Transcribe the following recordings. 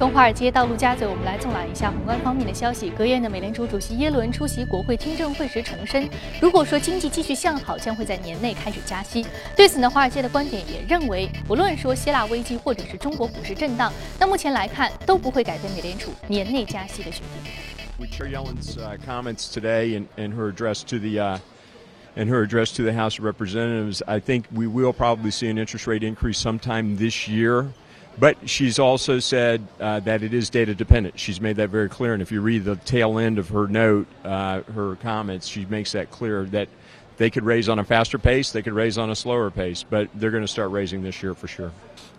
从华尔街到陆家嘴，我们来纵览一下宏观方面的消息。隔夜呢，美联储主席耶伦出席国会听证会时重申，如果说经济继续向好，将会在年内开始加息。对此呢，华尔街的观点也认为，不论说希腊危机或者是中国股市震荡，那目前来看都不会改变美联储年内加息的决定。With Chair Yellen's comments today and and her address to the and her address to the House of Representatives, I think we will probably see an interest rate increase sometime this year. But she's also said uh, that it is data dependent. She's made that very clear. And if you read the tail end of her note, uh, her comments, she makes that clear that they could raise on a faster pace, they could raise on a slower pace, but they're going to start raising this year for sure.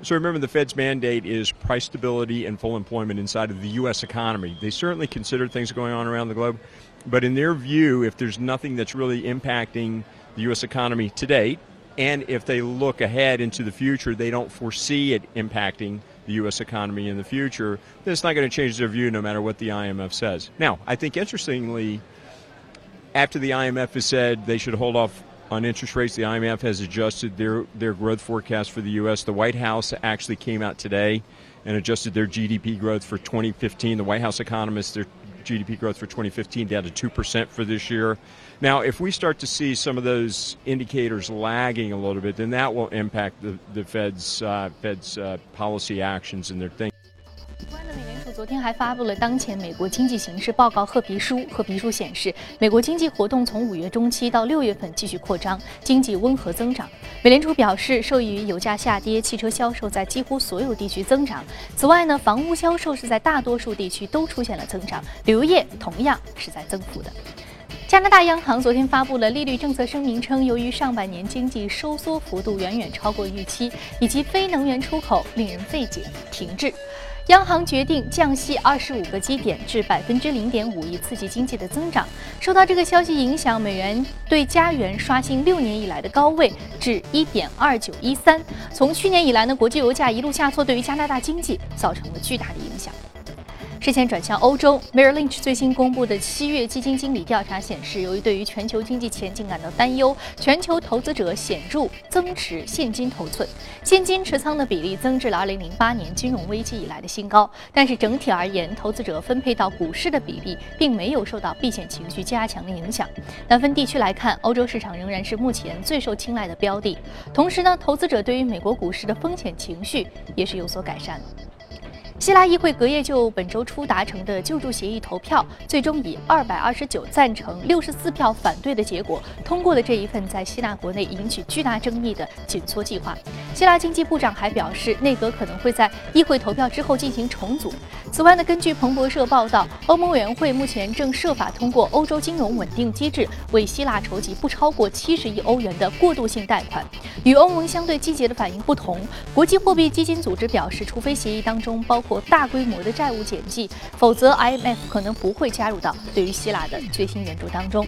So remember, the Fed's mandate is price stability and full employment inside of the U.S. economy. They certainly consider things going on around the globe, but in their view, if there's nothing that's really impacting the U.S. economy to date, and if they look ahead into the future, they don't foresee it impacting the U.S. economy in the future, then it's not going to change their view no matter what the IMF says. Now, I think interestingly, after the IMF has said they should hold off on interest rates, the IMF has adjusted their, their growth forecast for the U.S. The White House actually came out today and adjusted their GDP growth for 2015. The White House economists, their GDP growth for 2015 down to 2% for this year. Now, if we start to see some of those indicators lagging a little bit, then that will impact the, the Fed's, uh, Fed's uh, policy actions and their thinking. 昨天还发布了当前美国经济形势报告褐皮书。褐皮书显示，美国经济活动从五月中期到六月份继续扩张，经济温和增长。 美联储表示，受益于油价下跌，汽车销售在几乎所有地区增长。此外呢，房屋销售是在大多数地区都出现了增长，旅游业同样是在增幅的。加拿大央行昨天发布了利率政策声明，称由于上半年经济收缩幅度远远超过预期，以及非能源出口令人费解，停滞。央行决定降息二十五个基点至百分之零点五，以刺激经济的增长。受到这个消息影响，美元对加元刷新六年以来的高位至一点二九一三。从去年以来呢，国际油价一路下挫，对于加拿大经济造成了巨大的影响。视线转向欧洲，Merrill Lynch 最新公布的七月基金经理调查显示，由于对于全球经济前景感到担忧，全球投资者显著增持现金头寸，现金持仓的比例增至了2008年金融危机以来的新高。但是整体而言，投资者分配到股市的比例并没有受到避险情绪加强的影响。那分地区来看，欧洲市场仍然是目前最受青睐的标的。同时呢，投资者对于美国股市的风险情绪也是有所改善。希腊议会隔夜就本周初达成的救助协议投票，最终以二百二十九赞成、六十四票反对的结果通过了这一份在希腊国内引起巨大争议的紧缩计划。希腊经济部长还表示，内阁可能会在议会投票之后进行重组。此外呢，根据彭博社报道，欧盟委员会目前正设法通过欧洲金融稳定机制为希腊筹集不超过七十亿欧元的过渡性贷款。与欧盟相对积极的反应不同，国际货币基金组织表示，除非协议当中包括或大规模的债务减记，否则 IMF 可能不会加入到对于希腊的最新援助当中。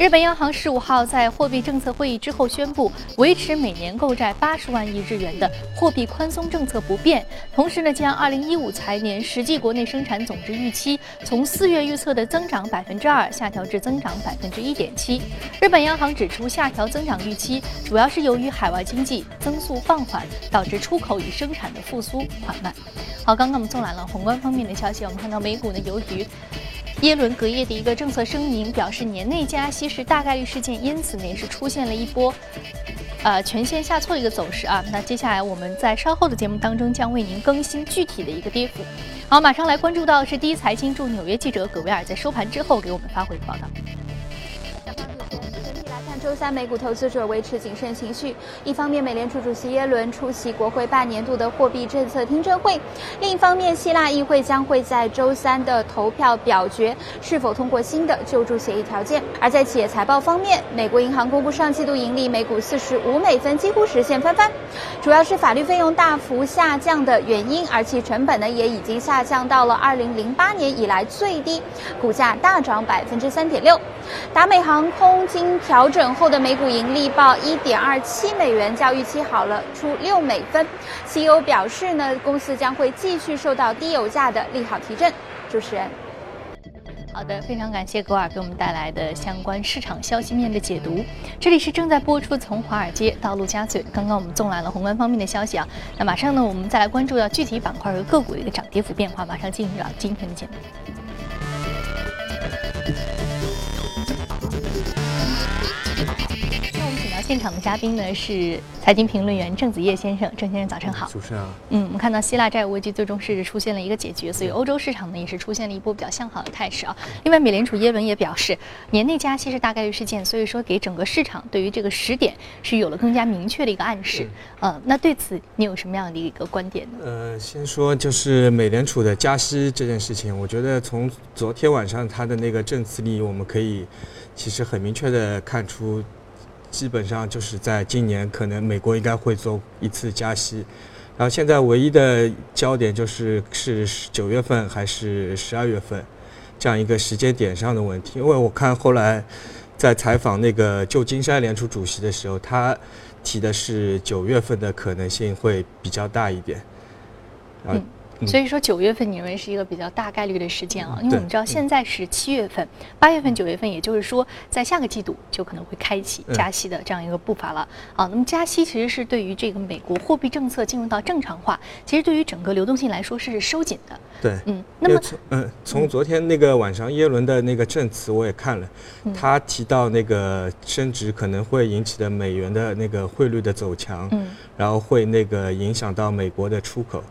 日本央行十五号在货币政策会议之后宣布，维持每年购债八十万亿日元的货币宽松政策不变，同时呢，将二零一五财年实际国内生产总值预期从四月预测的增长百分之二下调至增长百分之一点七。日本央行指出，下调增长预期主要是由于海外经济增速放缓，导致出口与生产的复苏缓慢。好，刚刚我们纵览了宏观方面的消息，我们看到美股呢，由于耶伦隔夜的一个政策声明，表示年内加息是大概率事件，因此呢也是出现了一波呃全线下挫的一个走势啊。那接下来我们在稍后的节目当中将为您更新具体的一个跌幅。好，马上来关注到是第一财经驻纽约记者葛维尔在收盘之后给我们发回的报道。周三，美股投资者维持谨慎情绪。一方面，美联储主席耶伦出席国会半年度的货币政策听证会；另一方面，希腊议会将会在周三的投票表决是否通过新的救助协议条件。而在企业财报方面，美国银行公布上季度盈利，每股四十五美分，几乎实现翻番，主要是法律费用大幅下降的原因，而其成本呢也已经下降到了二零零八年以来最低，股价大涨百分之三点六。达美航空经调整后的每股盈利报一点二七美元，较预期好了出六美分。CEO 表示呢，公司将会继续受到低油价的利好提振。主持人。好的，非常感谢格尔给我们带来的相关市场消息面的解读。这里是正在播出从华尔街到陆家嘴。刚刚我们纵览了宏观方面的消息啊，那马上呢，我们再来关注到具体板块和个股的一个涨跌幅变化。马上进入到今天的节目。现场的嘉宾呢是财经评论员郑子叶先生，郑先生早晨好。主持人，嗯，我们看到希腊债务危机最终是出现了一个解决，所以欧洲市场呢也是出现了一波比较向好的态势啊。另外，美联储耶伦也表示，年内加息是大概率事件，所以说给整个市场对于这个时点是有了更加明确的一个暗示。呃，那对此你有什么样的一个观点呢？呃，先说就是美联储的加息这件事情，我觉得从昨天晚上他的那个证词里，我们可以其实很明确的看出。基本上就是在今年，可能美国应该会做一次加息，然后现在唯一的焦点就是是九月份还是十二月份，这样一个时间点上的问题。因为我看后来在采访那个旧金山联储主席的时候，他提的是九月份的可能性会比较大一点，啊。所以说九月份你认为是一个比较大概率的事件啊？因为我们知道现在是七月份、八月份、九月份，也就是说在下个季度就可能会开启加息的这样一个步伐了啊。那么加息其实是对于这个美国货币政策进入到正常化，其实对于整个流动性来说是收紧的。对，嗯，那么嗯，从昨天那个晚上耶伦的那个证词我也看了，他提到那个升值可能会引起的美元的那个汇率的走强，嗯，然后会那个影响到美国的出口。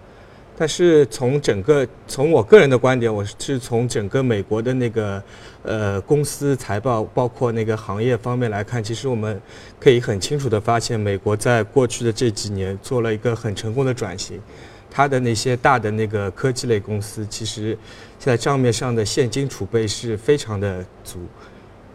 但是从整个从我个人的观点，我是从整个美国的那个呃公司财报，包括那个行业方面来看，其实我们可以很清楚的发现，美国在过去的这几年做了一个很成功的转型，它的那些大的那个科技类公司，其实现在账面上的现金储备是非常的足。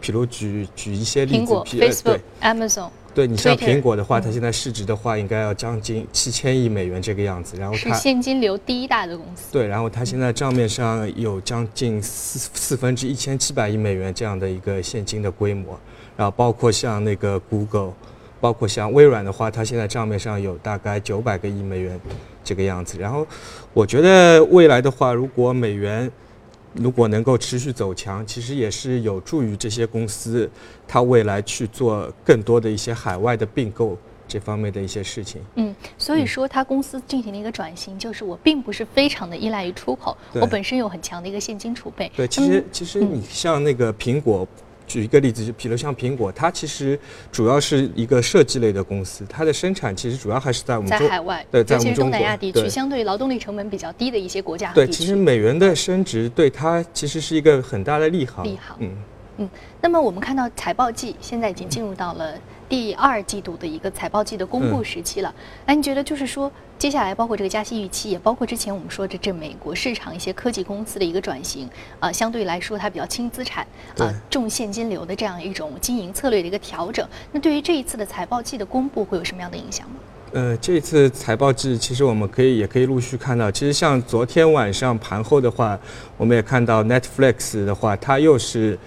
比如举举一些例子，苹果、Facebook、Amazon。对你像苹果的话，它现在市值的话，应该要将近七千亿美元这个样子。然后它是现金流第一大的公司。对，然后它现在账面上有将近四四分之一千七百亿美元这样的一个现金的规模。然后包括像那个 Google，包括像微软的话，它现在账面上有大概九百个亿美元这个样子。然后我觉得未来的话，如果美元如果能够持续走强，其实也是有助于这些公司，它未来去做更多的一些海外的并购这方面的一些事情。嗯，所以说它公司进行了一个转型，就是我并不是非常的依赖于出口，我本身有很强的一个现金储备。对，其实其实你像那个苹果。举一个例子，就比如像苹果，它其实主要是一个设计类的公司，它的生产其实主要还是在我们在海外，对，在我们中南亚地区，相对劳动力成本比较低的一些国家。对，其实美元的升值对它其实是一个很大的利好。利好，嗯嗯。那么我们看到财报季现在已经进入到了。第二季度的一个财报季的公布时期了，那你觉得就是说，接下来包括这个加息预期，也包括之前我们说的这美国市场一些科技公司的一个转型，啊，相对来说它比较轻资产，啊，重现金流的这样一种经营策略的一个调整，那对于这一次的财报季的公布会有什么样的影响吗？呃，这次财报季其实我们可以也可以陆续看到，其实像昨天晚上盘后的话，我们也看到 Netflix 的话，它又是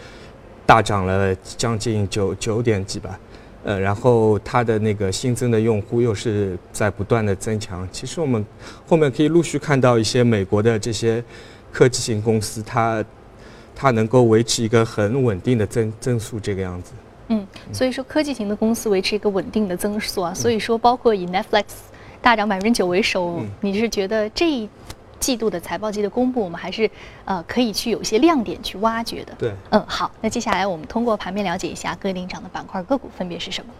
大涨了将近九九点几吧。呃，然后它的那个新增的用户又是在不断的增强。其实我们后面可以陆续看到一些美国的这些科技型公司，它它能够维持一个很稳定的增增速这个样子。嗯，所以说科技型的公司维持一个稳定的增速啊。所以说，包括以 Netflix 大涨百分之九为首，你是觉得这？季度的财报季的公布，我们还是呃可以去有一些亮点去挖掘的。对，嗯，好，那接下来我们通过盘面了解一下各领涨的板块个股分别是什么。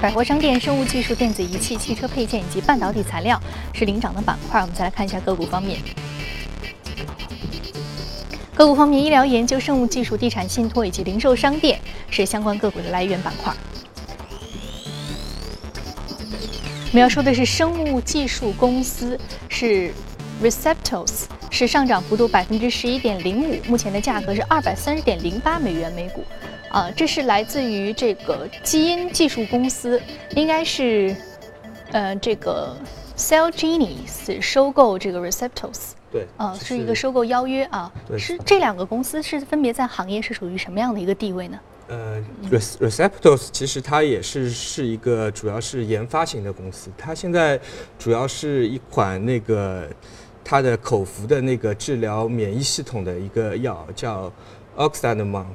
百货商店、生物技术、电子仪器、汽车配件以及半导体材料是领涨的板块。我们再来看一下个股方面。个股方面，医疗研究、生物技术、地产信托以及零售商店是相关个股的来源板块。我们要说的是生物技术公司是 Receptos，是上涨幅度百分之十一点零五，目前的价格是二百三十点零八美元每股，啊，这是来自于这个基因技术公司，应该是，呃，这个 Cellgenes 收购这个 Receptos，对，啊，是一个收购邀约啊，是这两个公司是分别在行业是属于什么样的一个地位呢？呃，Receptos 其实它也是是一个主要是研发型的公司，它现在主要是一款那个它的口服的那个治疗免疫系统的一个药，叫 Oxanamon，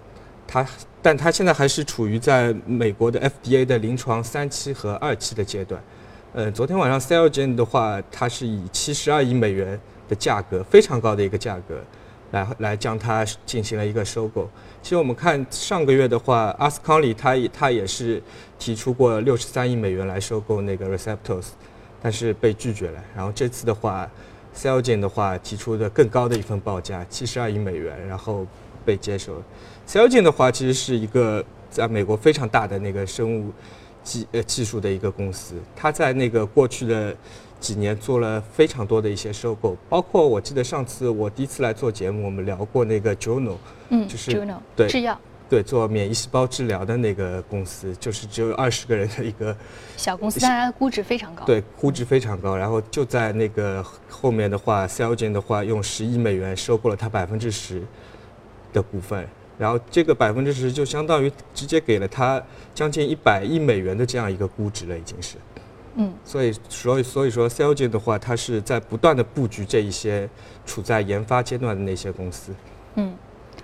它但它现在还是处于在美国的 FDA 的临床三期和二期的阶段。呃，昨天晚上 c e l g e n 的话，它是以七十二亿美元的价格，非常高的一个价格。来来将它进行了一个收购。其实我们看上个月的话，阿斯康利他也他也是提出过六十三亿美元来收购那个 Receptos，但是被拒绝了。然后这次的话 c e l g e n 的话提出的更高的一份报价，七十二亿美元，然后被接受。c e l g e n 的话其实是一个在美国非常大的那个生物技呃技术的一个公司，它在那个过去的。几年做了非常多的一些收购，包括我记得上次我第一次来做节目，我们聊过那个 Juno，嗯，就是 Juno 对制药，对做免疫细胞治疗的那个公司，就是只有二十个人的一个小公司，当然估值非常高，对，估值非常高。然后就在那个后面的话 c e l g e n 的话用十亿美元收购了它百分之十的股份，然后这个百分之十就相当于直接给了它将近一百亿美元的这样一个估值了，已经是。嗯，所以所以所以说 c e l g e n 的话，它是在不断的布局这一些处在研发阶段的那些公司。嗯，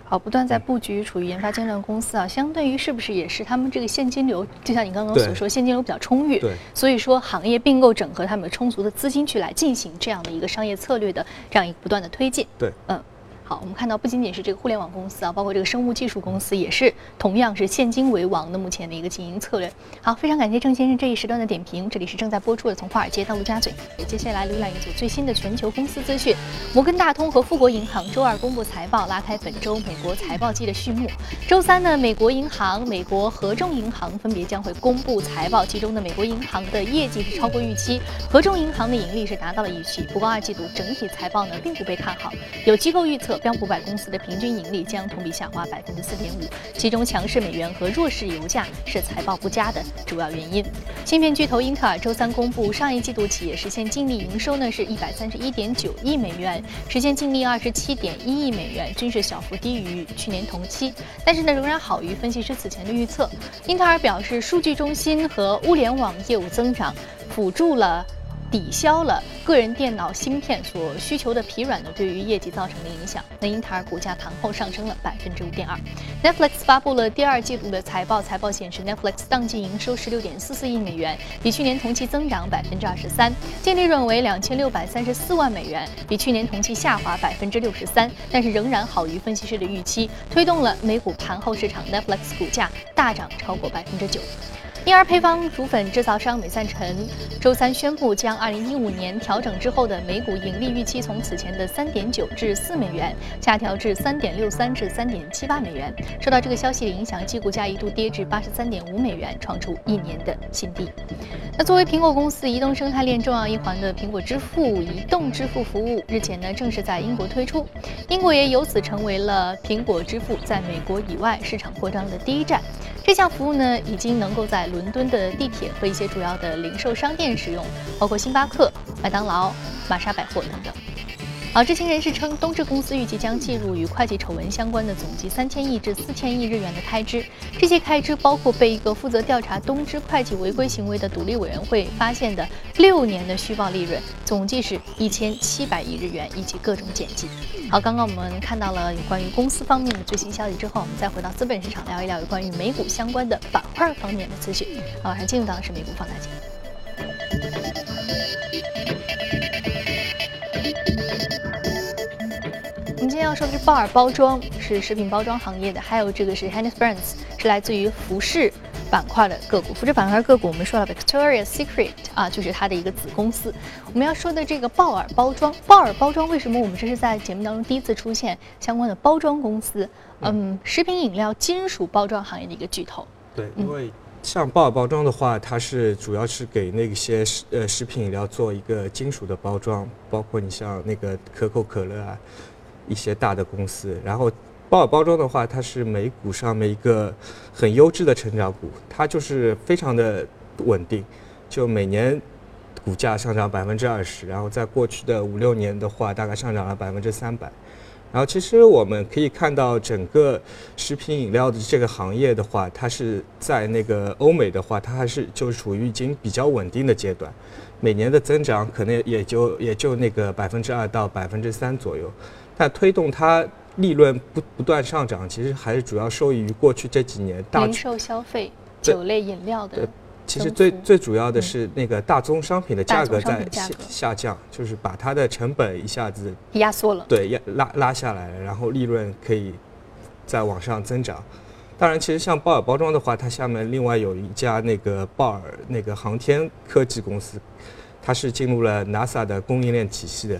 好，不断在布局处于研发阶段公司啊，相对于是不是也是他们这个现金流，就像你刚刚所说，现金流比较充裕。对。所以说，行业并购整合他们充足的资金去来进行这样的一个商业策略的这样一个不断的推进。对。嗯。好，我们看到不仅仅是这个互联网公司啊，包括这个生物技术公司也是同样是现金为王的目前的一个经营策略。好，非常感谢郑先生这一时段的点评。这里是正在播出的《从华尔街到陆家嘴》，接下来浏览一组最新的全球公司资讯。摩根大通和富国银行周二公布财报，拉开本周美国财报季的序幕。周三呢，美国银行、美国合众银行分别将会公布财报，其中的美国银行的业绩是超过预期，合众银行的盈利是达到了预期。不过二季度整体财报呢并不被看好，有机构预测。标普百公司的平均盈利将同比下滑百分之四点五，其中强势美元和弱势油价是财报不佳的主要原因。芯片巨头英特尔周三公布，上一季度企业实现净利营收呢是一百三十一点九亿美元，实现净利二十七点一亿美元，均是小幅低于去年同期，但是呢仍然好于分析师此前的预测。英特尔表示，数据中心和物联网业务增长辅助了。抵消了个人电脑芯片所需求的疲软呢对于业绩造成的影响。那英特尔股价盘后上升了百分之五点二。Netflix 发布了第二季度的财报，财报显示 Netflix 当季营收十六点四四亿美元，比去年同期增长百分之二十三，净利润为两千六百三十四万美元，比去年同期下滑百分之六十三，但是仍然好于分析师的预期，推动了美股盘后市场 Netflix 股价大涨超过百分之九。婴儿配方乳粉制造商美赞臣周三宣布，将2015年调整之后的每股盈利预期从此前的3.9至4美元下调至3.63至3.78美元。受到这个消息的影响，其股价一度跌至83.5美元，创出一年的新低。那作为苹果公司移动生态链重要一环的苹果支付移动支付服务，日前呢正式在英国推出，英国也由此成为了苹果支付在美国以外市场扩张的第一站。这项服务呢，已经能够在伦敦的地铁和一些主要的零售商店使用，包括星巴克、麦当劳、玛莎百货等等。好，知情人士称，东芝公司预计将计入与会计丑闻相关的总计三千亿至四千亿日元的开支。这些开支包括被一个负责调查东芝会计违规行为的独立委员会发现的六年的虚报利润，总计是一千七百亿日元，以及各种减记。好，刚刚我们看到了有关于公司方面的最新消息之后，我们再回到资本市场聊一聊有关于美股相关的板块方面的资讯。好，马上进入到的是美股放大镜。我们今天要说的是鲍尔包装，是食品包装行业的，还有这个是 Hennes Brands，是来自于服饰板块的个股。服饰板块个股，我们说了 Victoria's Secret 啊，就是它的一个子公司。我们要说的这个鲍尔包装，鲍尔包装为什么我们这是在节目当中第一次出现相关的包装公司？嗯，食品饮料金属包装行业的一个巨头。对，因为像鲍尔包装的话，它是主要是给那些食呃食品饮料做一个金属的包装，包括你像那个可口可乐啊。一些大的公司，然后鲍尔包装的话，它是美股上面一个很优质的成长股，它就是非常的稳定，就每年股价上涨百分之二十，然后在过去的五六年的话，大概上涨了百分之三百，然后其实我们可以看到，整个食品饮料的这个行业的话，它是在那个欧美的话，它还是就处于已经比较稳定的阶段，每年的增长可能也就也就那个百分之二到百分之三左右。但推动它利润不不断上涨，其实还是主要受益于过去这几年大零售消费、酒类饮料的。其实最最主要的是那个大宗商品的价格在下下降，就是把它的成本一下子压缩了，对，压拉拉下来了，然后利润可以再往上增长。当然，其实像鲍尔包装的话，它下面另外有一家那个鲍尔那个航天科技公司，它是进入了 NASA 的供应链体系的，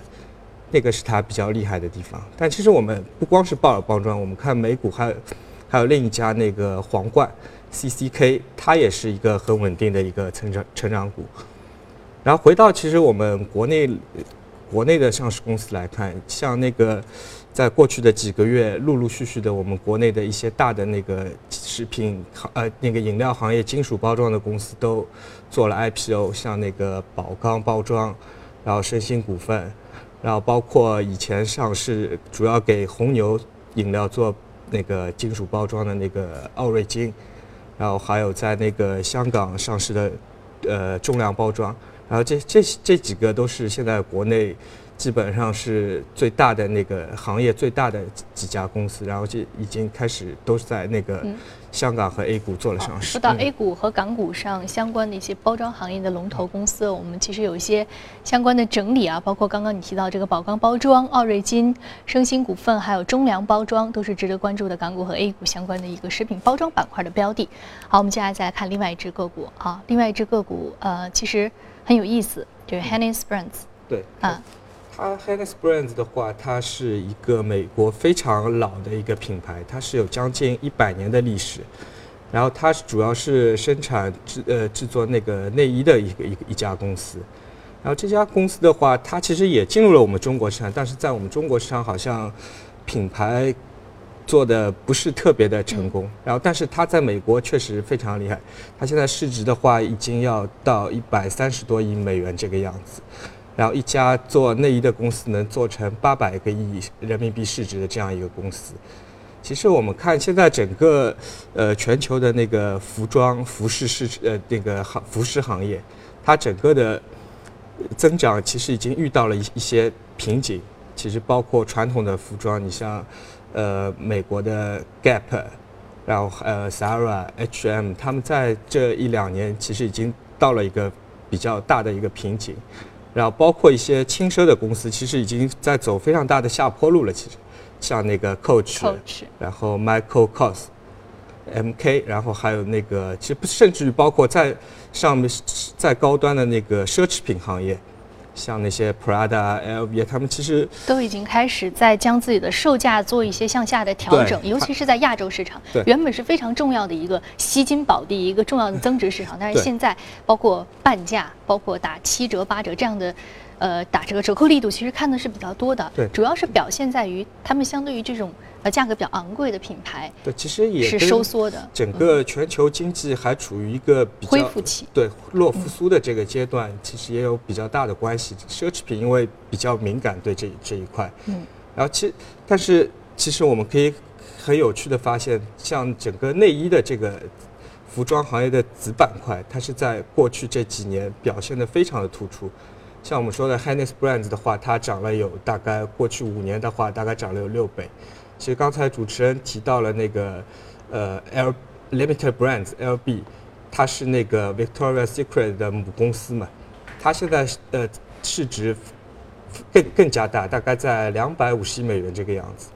那个是它比较厉害的地方。但其实我们不光是鲍尔包装，我们看美股还有还有另一家那个皇冠。CCK 它也是一个很稳定的一个成长成长股，然后回到其实我们国内国内的上市公司来看，像那个在过去的几个月，陆陆续续的我们国内的一些大的那个食品行呃那个饮料行业金属包装的公司都做了 IPO，像那个宝钢包装，然后申鑫股份，然后包括以前上市主要给红牛饮料做那个金属包装的那个奥瑞金。然后还有在那个香港上市的，呃，重量包装，然后这这这几个都是现在国内基本上是最大的那个行业最大的几家公司，然后就已经开始都是在那个。香港和 A 股做了上市。说到 A 股和港股上相关的一些包装行业的龙头公司，我们其实有一些相关的整理啊，包括刚刚你提到这个宝钢包装、奥瑞金、升鑫股份，还有中粮包装，都是值得关注的港股和 A 股相关的一个食品包装板块的标的。好，我们接下来再来看另外一只个股啊，另外一只个股呃，其实很有意思，就是 Hennessy Brands。对啊。它 Hennessy Brands 的话，它是一个美国非常老的一个品牌，它是有将近一百年的历史。然后它是主要是生产制呃制作那个内衣的一个一个一家公司。然后这家公司的话，它其实也进入了我们中国市场，但是在我们中国市场好像品牌做的不是特别的成功。然后但是它在美国确实非常厉害，它现在市值的话已经要到一百三十多亿美元这个样子。然后一家做内衣的公司能做成八百个亿人民币市值的这样一个公司，其实我们看现在整个呃全球的那个服装服饰市呃那个行服饰行业，它整个的增长其实已经遇到了一一些瓶颈。其实包括传统的服装，你像呃美国的 Gap，然后呃 Zara、H&M，他们在这一两年其实已经到了一个比较大的一个瓶颈。然后包括一些轻奢的公司，其实已经在走非常大的下坡路了。其实，像那个 Coach，然后 Michael Kors，MK，然后还有那个，其实甚至于包括在上面在高端的那个奢侈品行业。像那些 Prada、LV，他们其实都已经开始在将自己的售价做一些向下的调整，尤其是在亚洲市场，原本是非常重要的一个吸金宝地，一个重要的增值市场，但是现在包括半价、包括打七折、八折这样的。呃，打这个折扣力度其实看的是比较多的，对，主要是表现在于他们相对于这种呃价格比较昂贵的品牌，对，其实也是收缩的。整个全球经济还处于一个比较恢复期，对，弱复苏的这个阶段，其实也有比较大的关系。奢侈品因为比较敏感对这这一块，嗯，然后其但是其实我们可以很有趣的发现，像整个内衣的这个服装行业的子板块，它是在过去这几年表现的非常的突出。像我们说的 Hennessy Brands 的话，它涨了有大概过去五年的话，大概涨了有六倍。其实刚才主持人提到了那个呃 L Limited Brands LB，它是那个 Victoria Secret 的母公司嘛，它现在呃市值更更加大，大概在两百五十亿美元这个样子。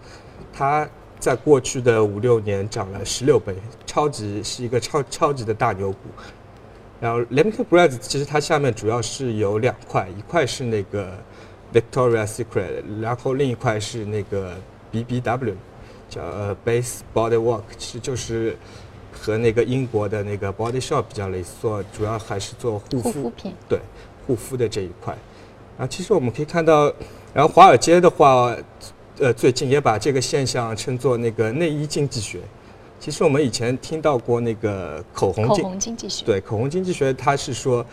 它在过去的五六年涨了十六倍，超级是一个超超级的大牛股。然后 Limited Brands 其实它下面主要是有两块，一块是那个 Victoria Secret，然后另一块是那个 BBW，叫呃 Base Body Work，其实就是和那个英国的那个 Body Shop 比较类似，做主要还是做护肤品，对护肤的这一块。然后其实我们可以看到，然后华尔街的话，呃最近也把这个现象称作那个内衣经济学。其实我们以前听到过那个口红经济学，对口红经济学，它是说，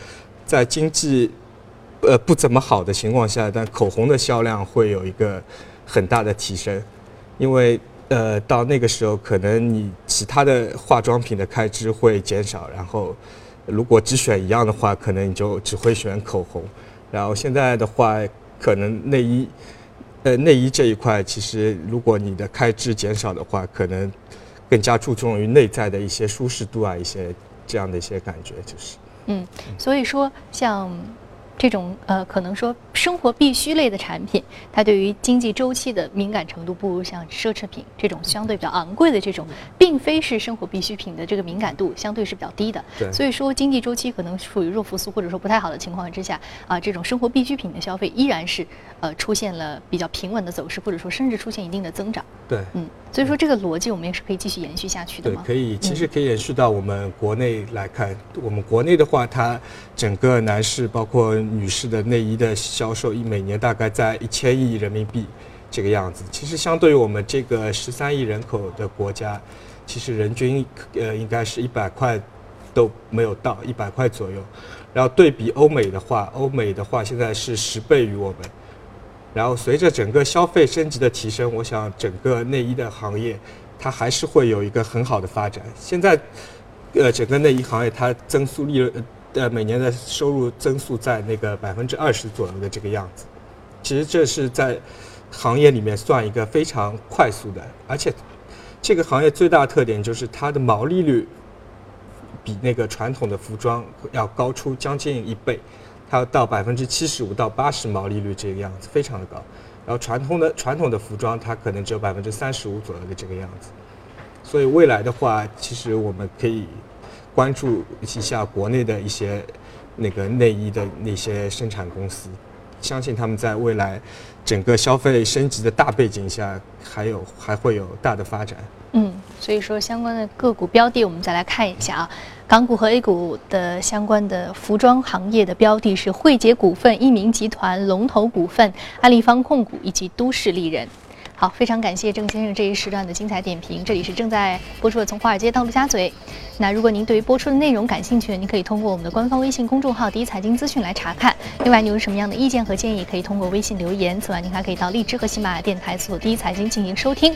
在经济呃不怎么好的情况下，但口红的销量会有一个很大的提升。因为呃到那个时候可能你其他的化妆品的开支会减少，然后如果只选一样的话，可能你就只会选口红。然后现在的话，可能内衣，呃内衣这一块，其实如果你的开支减少的话，可能更加注重于内在的一些舒适度啊，一些这样的一些感觉，就是。嗯，所以说像。这种呃，可能说生活必需类的产品，它对于经济周期的敏感程度不如像奢侈品这种相对比较昂贵的这种，并非是生活必需品的这个敏感度相对是比较低的。对，所以说经济周期可能处于弱复苏或者说不太好的情况之下啊，这种生活必需品的消费依然是呃出现了比较平稳的走势，或者说甚至出现一定的增长。对，嗯。所以说这个逻辑我们也是可以继续延续下去的对，可以，其实可以延续到我们国内来看。我们国内的话，它整个男士包括女士的内衣的销售，一每年大概在一千亿人民币这个样子。其实相对于我们这个十三亿人口的国家，其实人均呃应该是一百块都没有到一百块左右。然后对比欧美的话，欧美的话现在是十倍于我们。然后随着整个消费升级的提升，我想整个内衣的行业，它还是会有一个很好的发展。现在，呃，整个内衣行业它增速利润，呃，每年的收入增速在那个百分之二十左右的这个样子。其实这是在行业里面算一个非常快速的，而且这个行业最大特点就是它的毛利率比那个传统的服装要高出将近一倍。它要到百分之七十五到八十毛利率这个样子，非常的高。然后传统的传统的服装，它可能只有百分之三十五左右的这个样子。所以未来的话，其实我们可以关注一下国内的一些那个内衣的那些生产公司，相信他们在未来整个消费升级的大背景下，还有还会有大的发展。嗯，所以说相关的个股标的，我们再来看一下啊。港股和 A 股的相关的服装行业的标的是汇杰股份、一鸣集团、龙头股份、安利方控股以及都市丽人。好，非常感谢郑先生这一时段的精彩点评。这里是正在播出的《从华尔街到陆家嘴》。那如果您对于播出的内容感兴趣，您可以通过我们的官方微信公众号“第一财经资讯”来查看。另外，您有什么样的意见和建议，可以通过微信留言。此外，您还可以到荔枝和喜马拉雅电台搜索“第一财经”进行收听。